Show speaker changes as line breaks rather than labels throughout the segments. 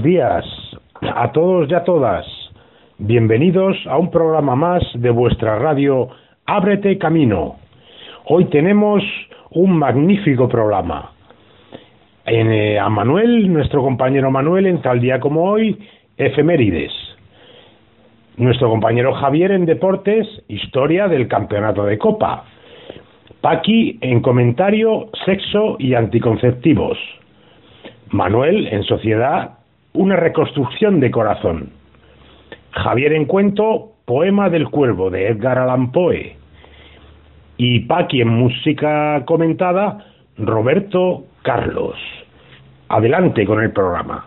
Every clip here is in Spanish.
Buenos días a todos y a todas. Bienvenidos a un programa más de vuestra radio Ábrete Camino. Hoy tenemos un magnífico programa. En, eh, a Manuel, nuestro compañero Manuel, en tal día como hoy, efemérides. Nuestro compañero Javier en deportes, historia del campeonato de Copa. Paqui en comentario, sexo y anticonceptivos. Manuel en sociedad, una reconstrucción de corazón. Javier en cuento, poema del cuervo de Edgar Allan Poe. Y Paqui en música comentada, Roberto Carlos. Adelante con el programa.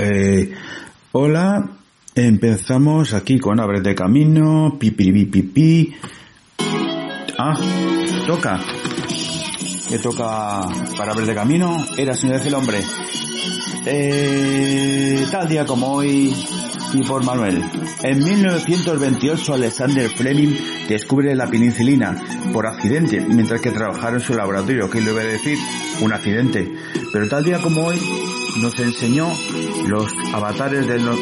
Eh, hola,
empezamos aquí con Abres de Camino, pipi, pipi, pipi Ah, toca. ¿Qué toca para Abre de Camino? Era decir el hombre. Eh, tal día como hoy, y por Manuel. En 1928 Alexander Fleming descubre la penicilina por accidente mientras que trabajaba en su laboratorio. ¿Qué le voy a decir? Un accidente. Pero tal día como hoy nos enseñó los avatares de los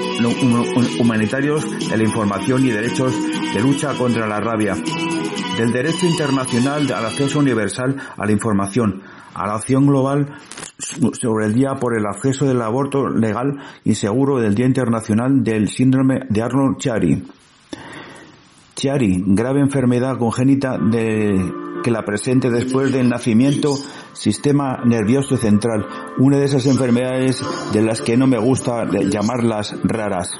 humanitarios de la información y derechos de lucha contra la rabia, del derecho internacional al acceso universal a la información, a la acción global sobre el Día por el acceso del aborto legal y seguro del Día Internacional del Síndrome de Arnold Chiari. Chiari, grave enfermedad congénita que la presente después del nacimiento sistema nervioso central, una de esas enfermedades de las que no me gusta llamarlas raras.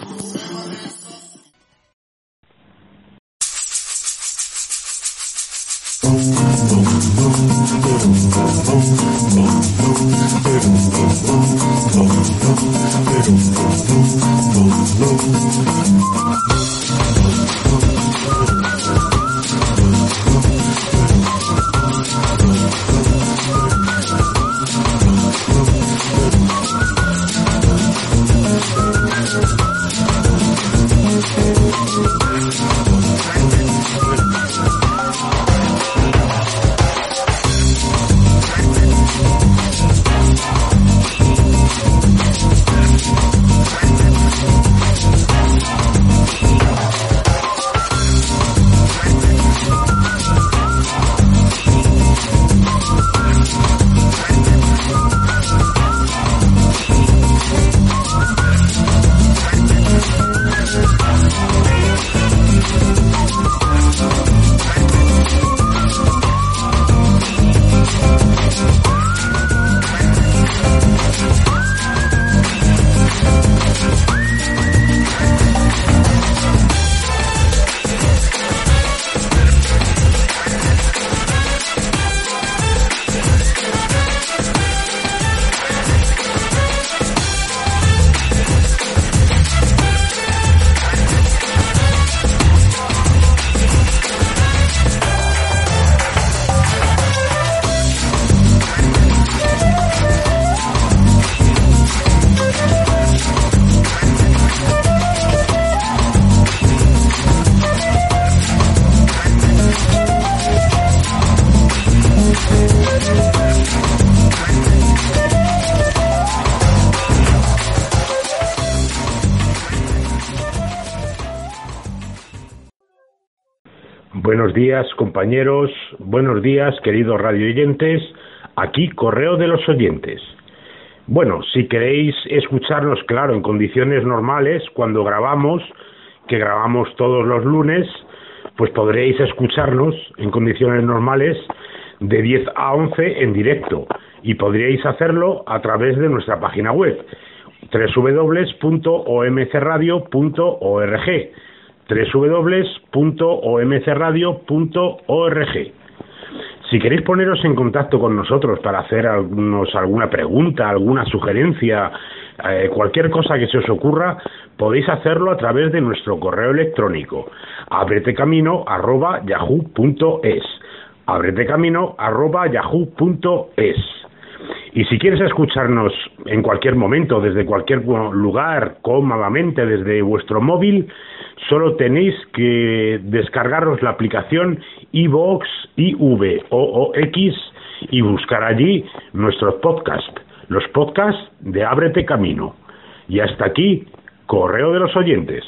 Días, compañeros. Buenos días, queridos radioyentes. Aquí, Correo de los Oyentes. Bueno, si queréis escucharnos, claro, en condiciones normales, cuando grabamos, que grabamos todos los lunes, pues podréis escucharnos en condiciones normales de 10 a 11 en directo y podríais hacerlo a través de nuestra página web www.omcradio.org www.omcradio.org. Si queréis poneros en contacto con nosotros para hacernos alguna pregunta, alguna sugerencia, eh, cualquier cosa que se os ocurra, podéis hacerlo a través de nuestro correo electrónico abretecamino@yahoo.es. abretecamino@yahoo.es. Y si quieres escucharnos en cualquier momento, desde cualquier lugar, cómodamente, desde vuestro móvil, solo tenéis que descargaros la aplicación iVox, IV o X y buscar allí nuestros podcasts, los podcasts de Ábrete Camino. Y hasta aquí, Correo de los Oyentes.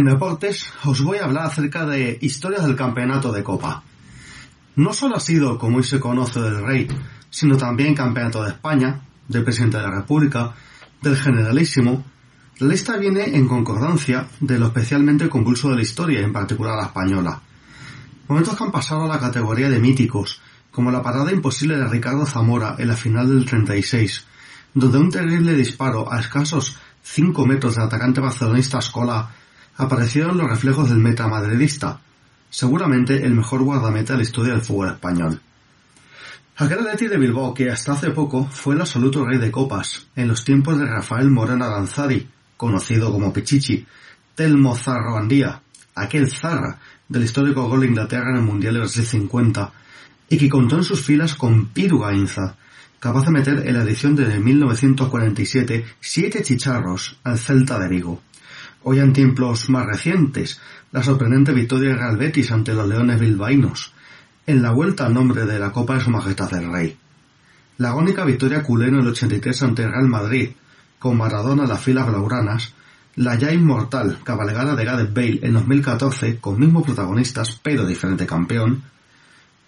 En deportes os voy a hablar acerca de historias del campeonato de Copa. No solo ha sido, como hoy se conoce, del Rey, sino también campeonato de España, del presidente de la República, del Generalísimo. La lista viene en concordancia de lo especialmente convulso de la historia, en particular la española. Momentos que han pasado a la categoría de míticos, como la parada imposible de Ricardo Zamora en la final del 36, donde un terrible disparo a escasos 5 metros del atacante barcelonista Escola aparecieron los reflejos del meta madridista, seguramente el mejor guardameta de la historia del fútbol español. Aquel Atleti de Bilbao que hasta hace poco fue el absoluto rey de copas, en los tiempos de Rafael Moreno Aranzari, conocido como Pichichi, Telmo Zarro Andía, aquel zarra del histórico gol de Inglaterra en el Mundial de Brasil 50, y que contó en sus filas con Piru Gainza, capaz de meter en la edición de 1947 siete chicharros al Celta de Vigo. Hoy en tiempos más recientes, la sorprendente victoria de Real Betis ante los Leones Bilbaínos, en la vuelta al nombre de la Copa de Su Majestad el Rey. La agónica victoria culera en el 83 ante Real Madrid, con Maradona en las filas blaugranas, la ya inmortal cabalgada de Gareth Bale en 2014 con mismos protagonistas pero diferente campeón,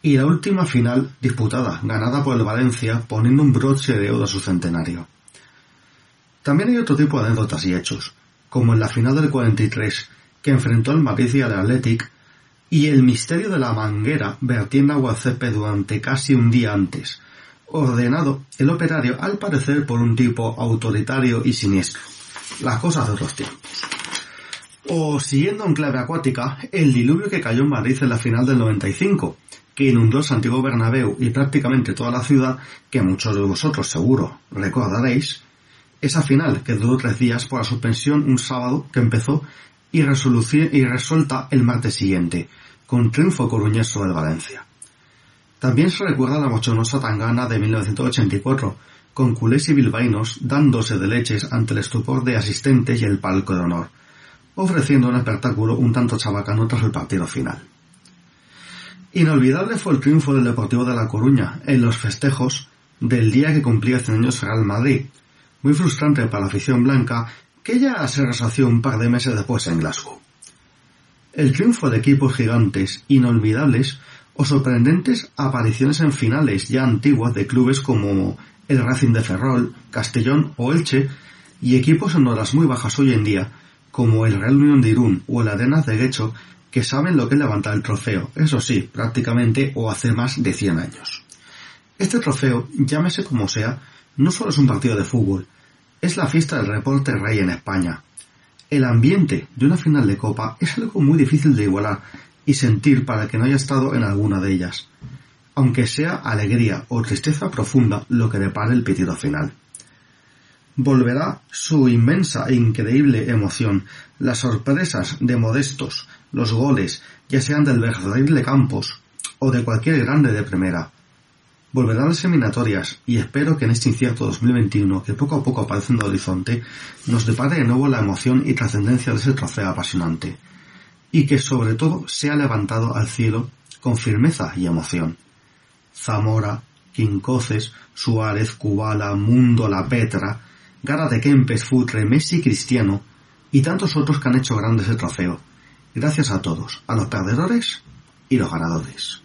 y la última final disputada, ganada por el Valencia, poniendo un broche de oro a su centenario. También hay otro tipo de anécdotas y hechos, como en la final del 43, que enfrentó al y al Athletic, y el misterio de la manguera vertiendo agua césped durante casi un día antes, ordenado el operario al parecer por un tipo autoritario y siniestro. Las cosas de otros tiempos. O siguiendo en clave acuática, el diluvio que cayó en Madrid en la final del 95, que inundó Santiago Bernabéu y prácticamente toda la ciudad, que muchos de vosotros seguro recordaréis, esa final que duró tres días por la suspensión un sábado que empezó y, y resuelta el martes siguiente, con triunfo coruñés sobre Valencia. También se recuerda la mochonosa tangana de 1984, con culés y bilbaínos dándose de leches ante el estupor de asistentes y el palco de honor, ofreciendo un espectáculo un tanto chabacano tras el partido final. Inolvidable fue el triunfo del Deportivo de La Coruña en los festejos del día que cumplía 100 años Real Madrid, muy frustrante para la afición blanca, que ya se resació un par de meses después en Glasgow. El triunfo de equipos gigantes, inolvidables o sorprendentes apariciones en finales ya antiguas de clubes como el Racing de Ferrol, Castellón o Elche, y equipos en horas muy bajas hoy en día, como el Real Unión de Irún o el Arenas de Guecho, que saben lo que es levantar el trofeo, eso sí, prácticamente o hace más de 100 años. Este trofeo, llámese como sea, no solo es un partido de fútbol, es la fiesta del reporte rey en España. El ambiente de una final de Copa es algo muy difícil de igualar y sentir para el que no haya estado en alguna de ellas, aunque sea alegría o tristeza profunda lo que depare el pitido final. Volverá su inmensa e increíble emoción, las sorpresas de modestos, los goles, ya sean del de Campos o de cualquier grande de primera, Volverán las seminatorias y espero que en este incierto 2021 que poco a poco aparece en el horizonte nos depare de nuevo la emoción y trascendencia de ese trofeo apasionante y que sobre todo sea levantado al cielo con firmeza y emoción. Zamora, Quincoces, Suárez, Cubala, Mundo, La Petra, Gara de Kempes, Futre, Messi, Cristiano y tantos otros que han hecho grande ese trofeo. Gracias a todos, a los perdedores y los ganadores.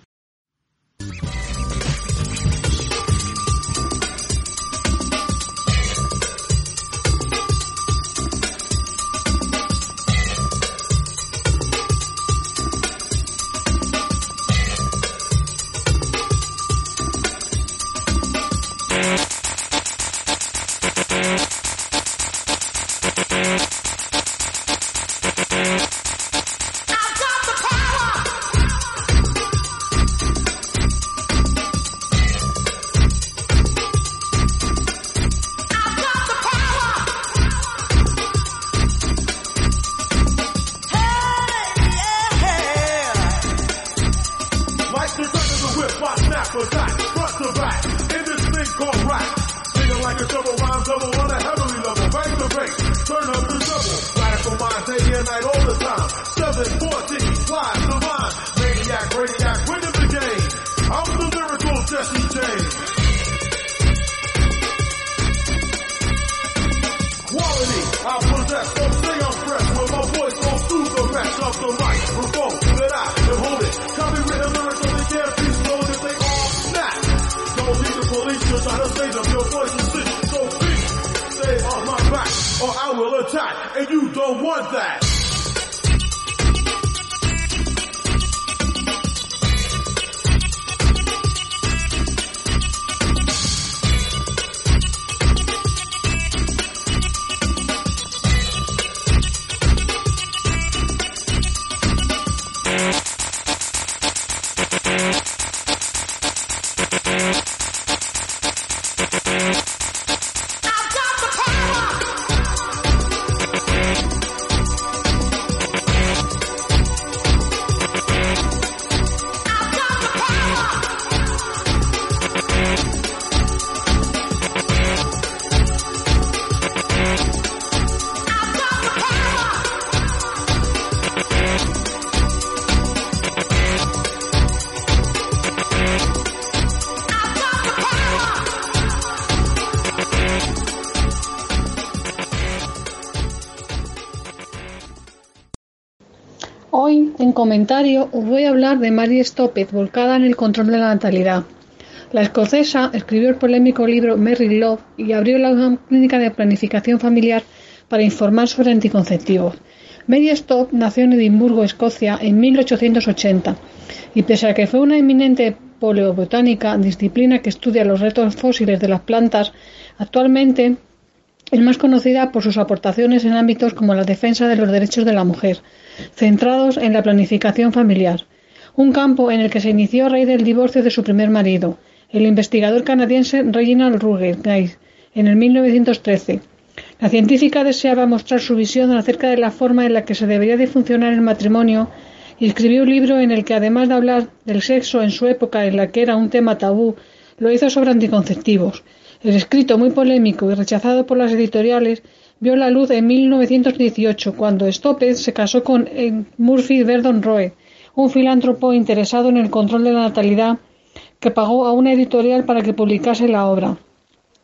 Os voy a hablar de Mary Stoppet, volcada en el control de la natalidad. La escocesa escribió el polémico libro Mary Love y abrió la clínica de planificación familiar para informar sobre anticonceptivos. Mary Stopp nació en Edimburgo, Escocia, en 1880 y pese a que fue una eminente paleobotánica, disciplina que estudia los restos fósiles de las plantas, actualmente es más conocida por sus aportaciones en ámbitos como la defensa de los derechos de la mujer, centrados en la planificación familiar, un campo en el que se inició a raíz del divorcio de su primer marido, el investigador canadiense Reginald Ruggles, en el 1913. La científica deseaba mostrar su visión acerca de la forma en la que se debería de funcionar el matrimonio y escribió un libro en el que además de hablar del sexo en su época en la que era un tema tabú, lo hizo sobre anticonceptivos. El escrito, muy polémico y rechazado por las editoriales, vio la luz en 1918, cuando Stoppet se casó con Murphy Verdon Roe, un filántropo interesado en el control de la natalidad, que pagó a una editorial para que publicase la obra.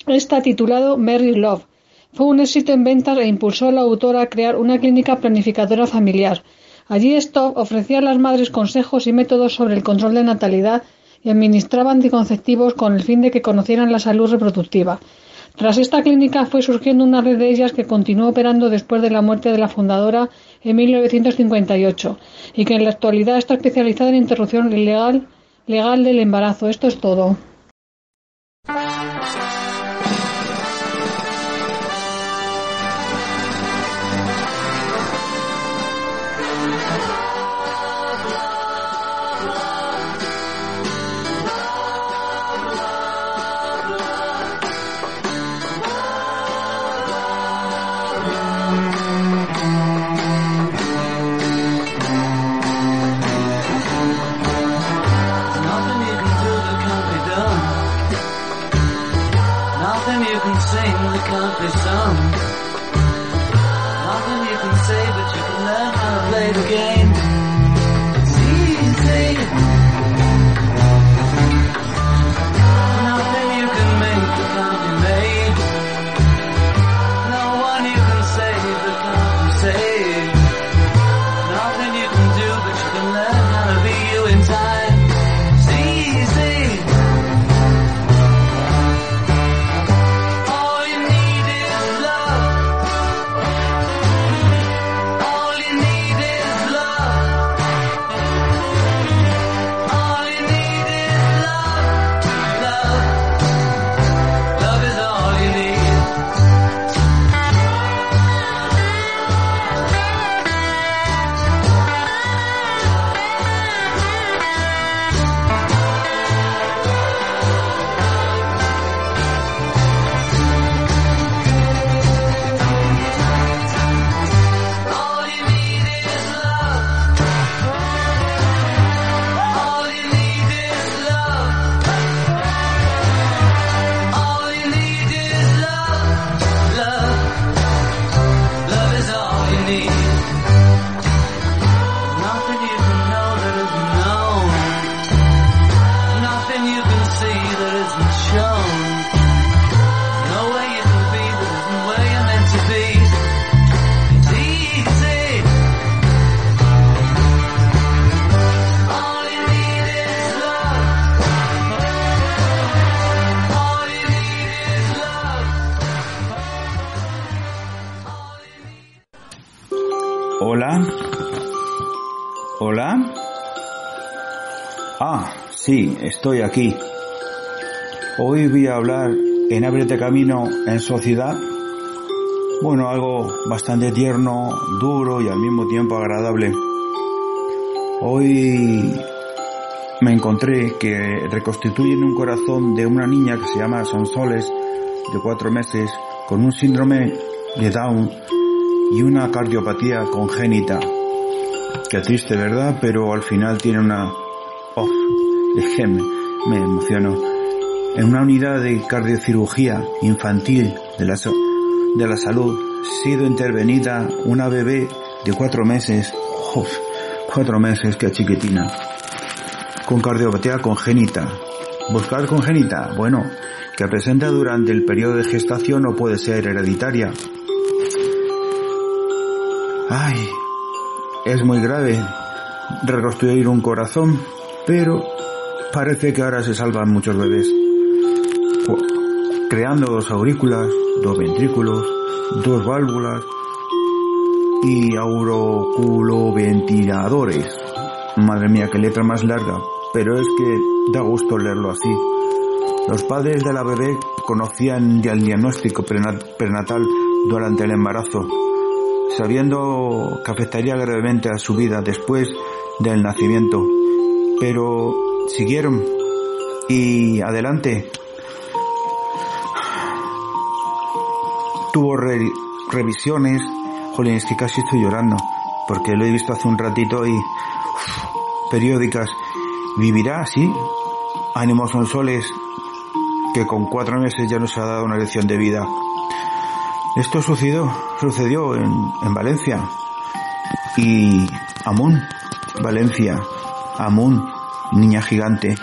Está titulado Mary Love. Fue un éxito en ventas e impulsó a la autora a crear una clínica planificadora familiar. Allí Stopp ofrecía a las madres consejos y métodos sobre el control de natalidad y administraba anticonceptivos con el fin de que conocieran la salud reproductiva. Tras esta clínica fue surgiendo una red de ellas que continuó operando después de la muerte de la fundadora en 1958 y que en la actualidad está especializada en interrupción legal, legal del embarazo. Esto es todo.
Estoy aquí. Hoy voy a hablar en Ábrete Camino en Sociedad. Bueno, algo bastante tierno, duro y al mismo tiempo agradable. Hoy me encontré que reconstituyen un corazón de una niña que se llama Sonsoles, de cuatro meses, con un síndrome de Down y una cardiopatía congénita. Qué triste, ¿verdad? Pero al final tiene una... Oh, déjeme, me emociono. En una unidad de cardiocirugía infantil de la, de la salud, sido intervenida una bebé de cuatro meses. Oh, cuatro meses, qué chiquitina. Con cardiopatía congénita. ¿Buscar congénita? Bueno, que presenta durante el periodo de gestación o puede ser hereditaria. Ay, es muy grave reconstruir un corazón, pero parece que ahora se salvan muchos bebés. Creando dos aurículas, dos ventrículos, dos válvulas y auroculoventiladores. Madre mía, qué letra más larga, pero es que da gusto leerlo así. Los padres de la bebé conocían ya el diagnóstico prenatal durante el embarazo, sabiendo que afectaría gravemente a su vida después del nacimiento. Pero siguieron y adelante. Tuvo revisiones. Jolín, es que casi estoy llorando, porque lo he visto hace un ratito y periódicas. ¿Vivirá así? Ánimos son soles que con cuatro meses ya nos ha dado una lección de vida. Esto sucedió, sucedió en, en Valencia. Y Amun, Valencia, Amun, niña gigante.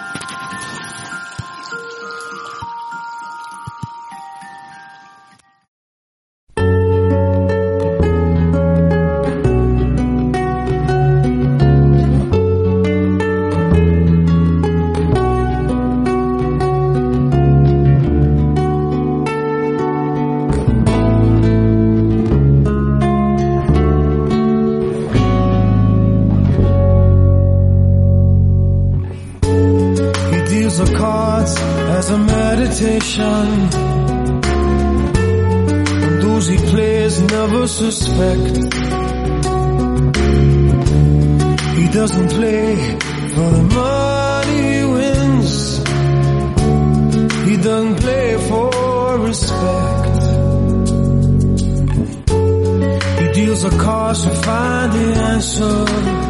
of cards as a meditation. And those he plays never suspect. He doesn't play for the money he wins. He doesn't play for respect. He deals a cards to find the answer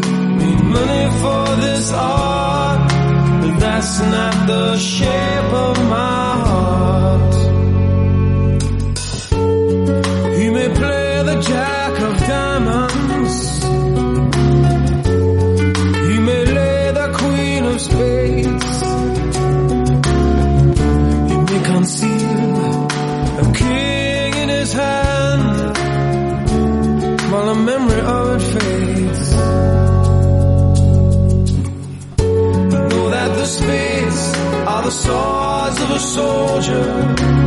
for this art, but that's not the shape of my heart. He may play the jazz. a soldier.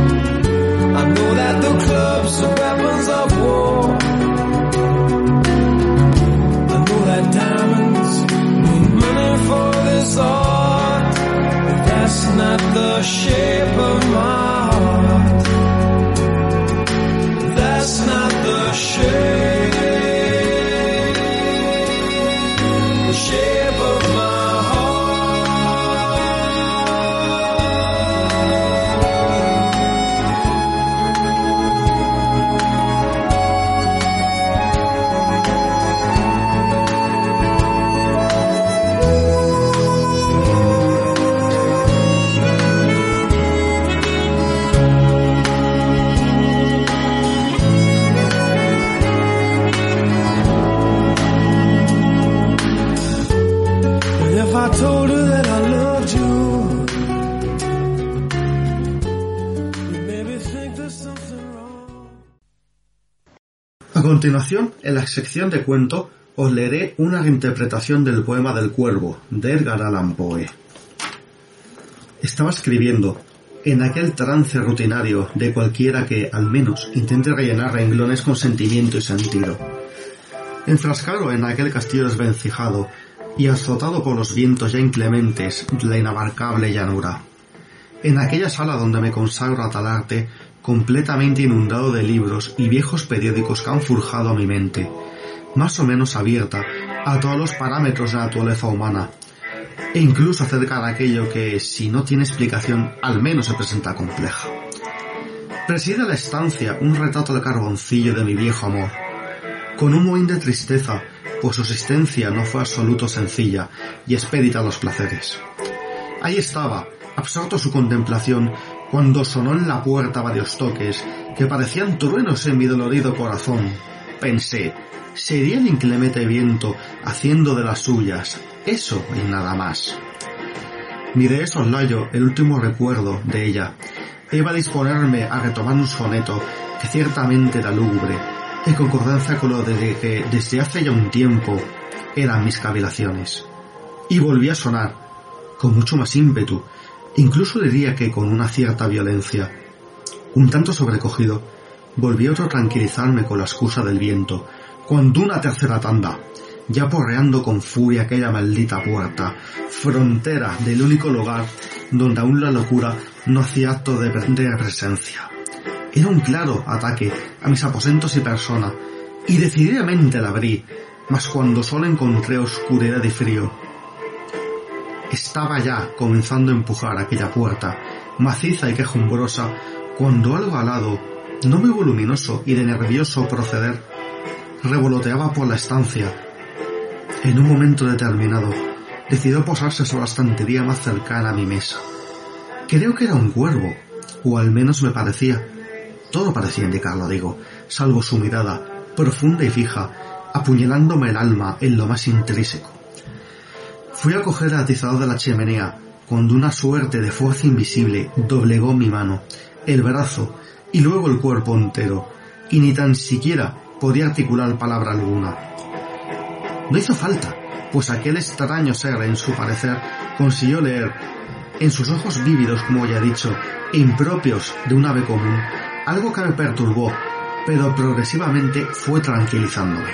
Continuación, en la sección de cuento, os leeré una reinterpretación del poema del cuervo de Edgar Allan Poe. Estaba escribiendo, en aquel trance rutinario de cualquiera que, al menos, intente rellenar renglones con sentimiento y sentido. Enfrascado en aquel castillo desvencijado y azotado por los vientos ya inclementes de la inabarcable llanura. En aquella sala donde me consagro a tal arte, completamente inundado de libros y viejos periódicos que han forjado mi mente, más o menos abierta a todos los parámetros de la naturaleza humana, e incluso acerca de aquello que, si no tiene explicación, al menos se presenta compleja. Preside la estancia un retrato de carboncillo de mi viejo amor, con un mohín de tristeza, pues su existencia no fue absoluto sencilla y expedita los placeres. Ahí estaba, absorto su contemplación, cuando sonó en la puerta varios toques que parecían truenos en mi dolorido corazón. Pensé, sería el inclemente viento haciendo de las suyas, eso y nada más. Miré soslayo el último recuerdo de ella. Iba a disponerme a retomar un soneto que ciertamente era lúgubre, en concordancia con lo de que desde hace ya un tiempo eran mis cavilaciones. Y volví a sonar, con mucho más ímpetu, incluso diría que con una cierta violencia. Un tanto sobrecogido, volví otro a tranquilizarme con la excusa del viento, cuando una tercera tanda, ya porreando con furia aquella maldita puerta, frontera del único lugar donde aún la locura no hacía acto de, de presencia. Era un claro ataque a mis aposentos y persona, y decididamente la abrí, mas cuando solo encontré oscuridad y frío. Estaba ya comenzando a empujar aquella puerta, maciza y quejumbrosa, cuando algo alado, no muy voluminoso y de nervioso proceder, revoloteaba por la estancia. En un momento determinado, decidió posarse sobre la estantería más cercana a mi mesa. Creo que era un cuervo, o al menos me parecía, todo parecía indicarlo, digo, salvo su mirada, profunda y fija, apuñalándome el alma en lo más intrínseco. Fui a coger el atizador de la chimenea, cuando una suerte de fuerza invisible doblegó mi mano, el brazo y luego el cuerpo entero, y ni tan siquiera podía articular palabra alguna. No hizo falta, pues aquel extraño ser, en su parecer, consiguió leer, en sus ojos vívidos, como ya he dicho, e impropios de un ave común, algo que me perturbó, pero progresivamente fue tranquilizándome.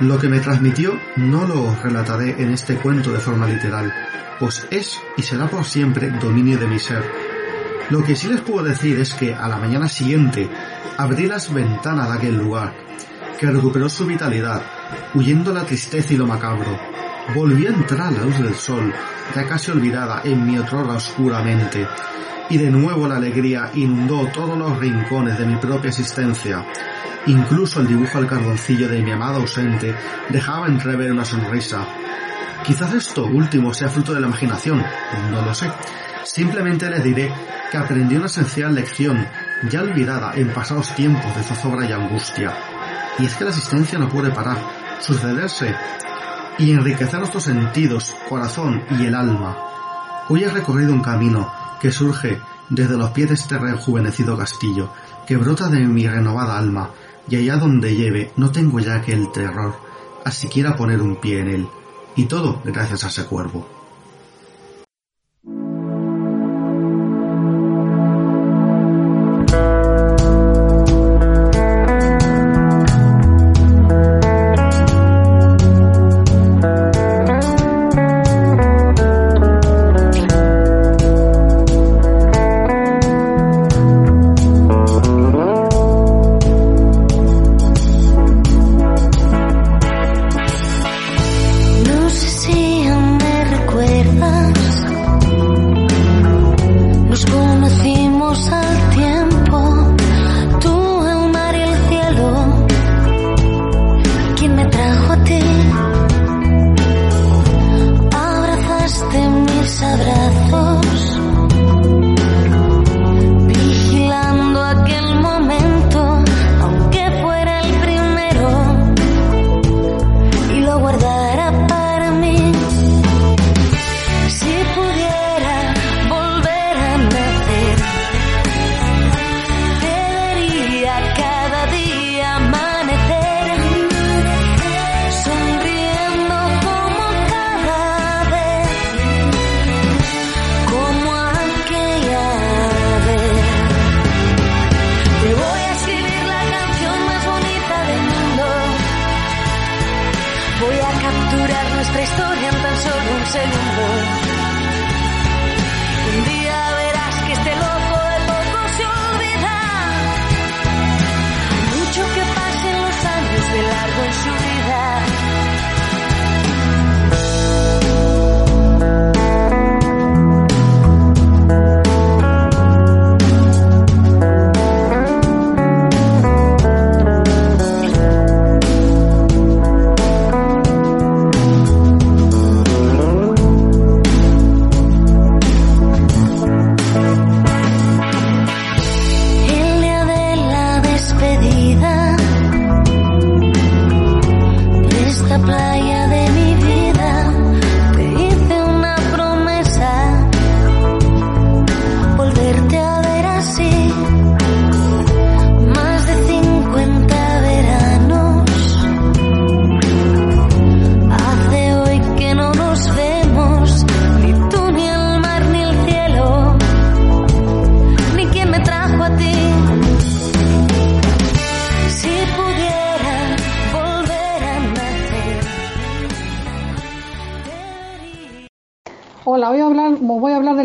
Lo que me transmitió no lo relataré en este cuento de forma literal, pues es y será por siempre dominio de mi ser. Lo que sí les puedo decir es que a la mañana siguiente abrí las ventanas de aquel lugar, que recuperó su vitalidad, huyendo la tristeza y lo macabro. Volví a entrar la luz del sol, ya casi olvidada en mi otrora oscura mente, y de nuevo la alegría inundó todos los rincones de mi propia existencia. Incluso el dibujo al carboncillo de mi amado ausente dejaba entrever una sonrisa. Quizás esto último sea fruto de la imaginación, no lo sé. Simplemente les diré que aprendí una esencial lección, ya olvidada en pasados tiempos de zozobra y angustia. Y es que la existencia no puede parar, sucederse y enriquecer nuestros sentidos, corazón y el alma. Hoy he recorrido un camino que surge desde los pies de este rejuvenecido castillo, que brota de mi renovada alma, y allá donde lleve no tengo ya que el terror a siquiera poner un pie en él, y todo gracias a ese cuervo.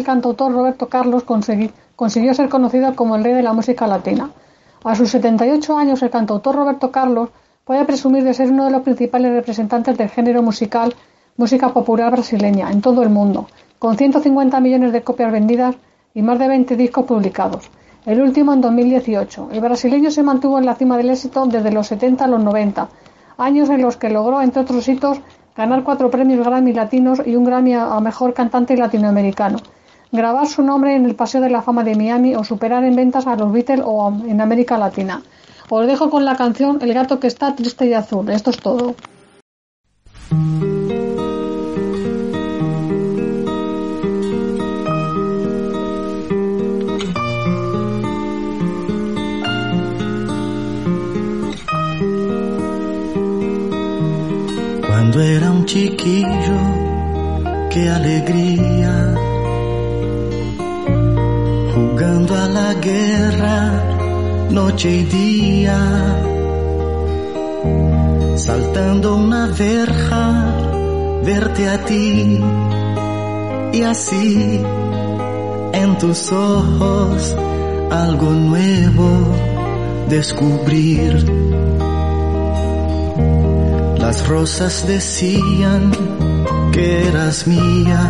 Cantautor Roberto Carlos, consiguió ser conocido como el rey de la música latina. A sus 78 años, el cantautor Roberto Carlos puede presumir de ser uno de los principales representantes del género musical música popular brasileña en todo el mundo, con 150 millones de copias vendidas y más de 20 discos publicados. El último en 2018. El brasileño se mantuvo en la cima del éxito desde los 70 a los 90, años en los que logró, entre otros hitos, ganar cuatro premios Grammy latinos y un Grammy a mejor cantante latinoamericano, grabar su nombre en el Paseo de la Fama de Miami o superar en ventas a los Beatles o en América Latina. Os dejo con la canción El gato que está triste y azul. Esto es todo.
Cuando era un chiquillo, qué alegría. La guerra, noche y día. Saltando una verja, verte a ti. Y así, en tus ojos, algo nuevo descubrir. Las rosas decían que eras mía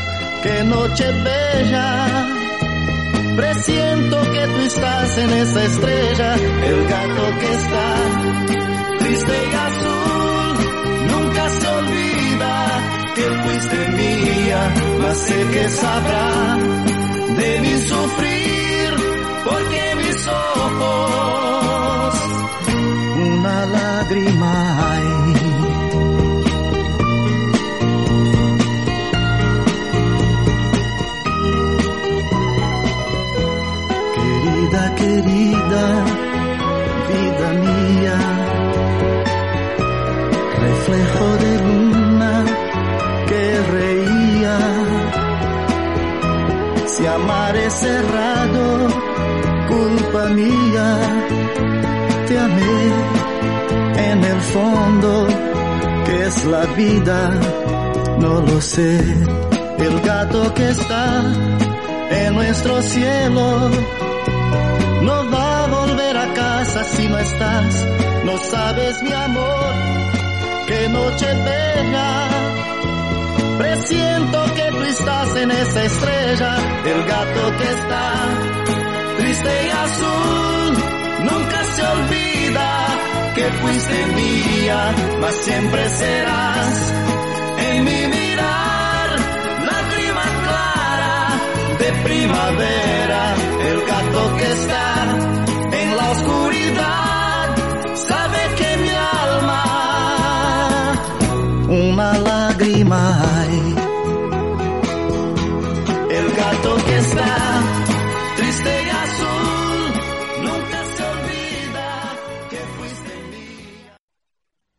qué noche bella. Presiento que tú estás en esta estrella, el gato que está triste y azul, nunca se olvida que fuiste mía, mas sé que sabrá de mi sufrir, porque mis ojos una lágrima hay. Querida, vida mía, reflejo de luna que reía. Si amar es cerrado, culpa mía, te amé en el fondo, que es la vida, no lo sé. El gato que está en nuestro cielo no va a volver a casa si no estás, no sabes mi amor, qué noche bella. Presiento que tú estás en esa estrella, el gato que está triste y azul, nunca se olvida que fuiste mía, mas siempre serás en mi mirar, lágrima clara de primavera, el gato que está en la oscuridad, sabe que mi alma lágrima hay. El gato que está